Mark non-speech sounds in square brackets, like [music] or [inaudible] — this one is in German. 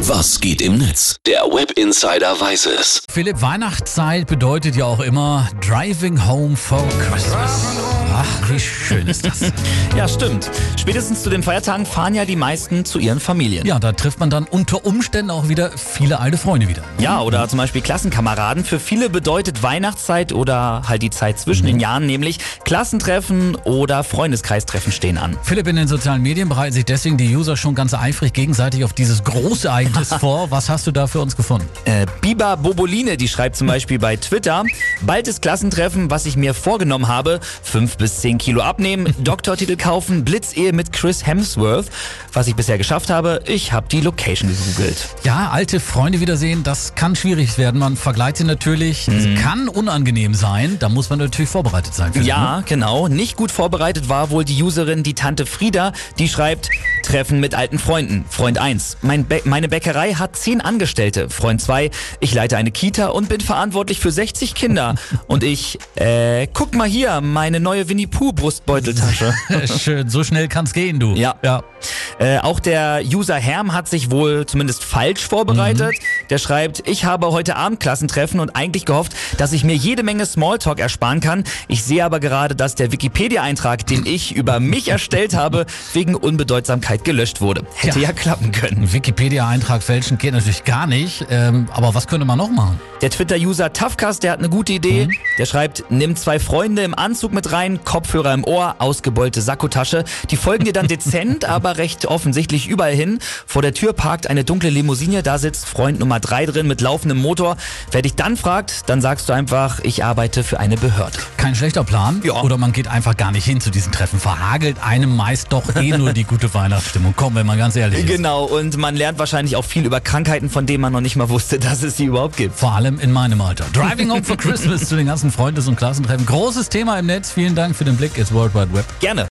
Was geht im Netz? Der Web Insider weiß es. Philipp, Weihnachtszeit bedeutet ja auch immer Driving Home for Christmas. Ach, wie schön ist das. [laughs] Ja, stimmt. Spätestens zu den Feiertagen fahren ja die meisten zu ihren Familien. Ja, da trifft man dann unter Umständen auch wieder viele alte Freunde wieder. Ja, oder zum Beispiel Klassenkameraden. Für viele bedeutet Weihnachtszeit oder halt die Zeit zwischen den Jahren nämlich Klassentreffen oder Freundeskreistreffen stehen an. Philipp, in den sozialen Medien bereiten sich deswegen die User schon ganz eifrig gegenseitig auf dieses große Ereignis [laughs] vor. Was hast du da für uns gefunden? Äh, Biba Boboline, die schreibt zum [laughs] Beispiel bei Twitter, bald ist Klassentreffen, was ich mir vorgenommen habe, fünf bis zehn Kilo abnehmen, Doktortitel kaufen, Blitzehe mit Chris Hemsworth. Was ich bisher geschafft habe, ich habe die Location gegoogelt. Ja, alte Freunde wiedersehen, das kann schwierig werden. Man vergleicht sie natürlich. Mhm. Kann unangenehm sein. Da muss man natürlich vorbereitet sein. Ne? Ja, genau. Nicht gut vorbereitet war wohl die Userin, die Tante Frieda, die schreibt, Treffen mit alten Freunden. Freund 1. Mein meine Bäckerei hat 10 Angestellte. Freund 2. Ich leite eine Kita und bin verantwortlich für 60 Kinder. [laughs] Und ich, äh, guck mal hier, meine neue Winnie Pooh Brustbeuteltasche. [laughs] Schön, so schnell kann's gehen, du. Ja. ja. Äh, auch der User Herm hat sich wohl zumindest falsch vorbereitet. Der schreibt, ich habe heute Abend Klassentreffen und eigentlich gehofft, dass ich mir jede Menge Smalltalk ersparen kann. Ich sehe aber gerade, dass der Wikipedia-Eintrag, den ich über mich erstellt habe, wegen Unbedeutsamkeit gelöscht wurde. Hätte Ja. ja, klappen können. Ein Wikipedia-Eintrag fälschen geht natürlich gar nicht. Ähm, aber was könnte man noch machen? Der Twitter-User Tafkas, der hat eine gute Idee. Der schreibt, nimm zwei Freunde im Anzug mit rein, Kopfhörer im Ohr, ausgebeulte Sakkotasche. Die folgen dir dann [laughs] dezent, aber recht offensichtlich überall hin. Vor der Tür parkt eine dunkle Limousine, da sitzt Freund Nummer drei drin mit laufendem Motor. Wer dich dann fragt, dann sagst du einfach, ich arbeite für eine Behörde. Kein schlechter Plan. Ja. Oder man geht einfach gar nicht hin zu diesen Treffen. Verhagelt einem meist doch eh [laughs] nur die gute Weihnachtsstimmung. Komm, wenn man ganz ehrlich ist. Genau, und man lernt wahrscheinlich auch viel über Krankheiten, von denen man noch nicht mal wusste, dass es sie überhaupt gibt. Vor allem in meinem Alter. Driving Home for Christmas [laughs] zu den ganzen Freundes- und Klassentreffen. Großes Thema im Netz. Vielen Dank für den Blick ins World Wide Web. Gerne.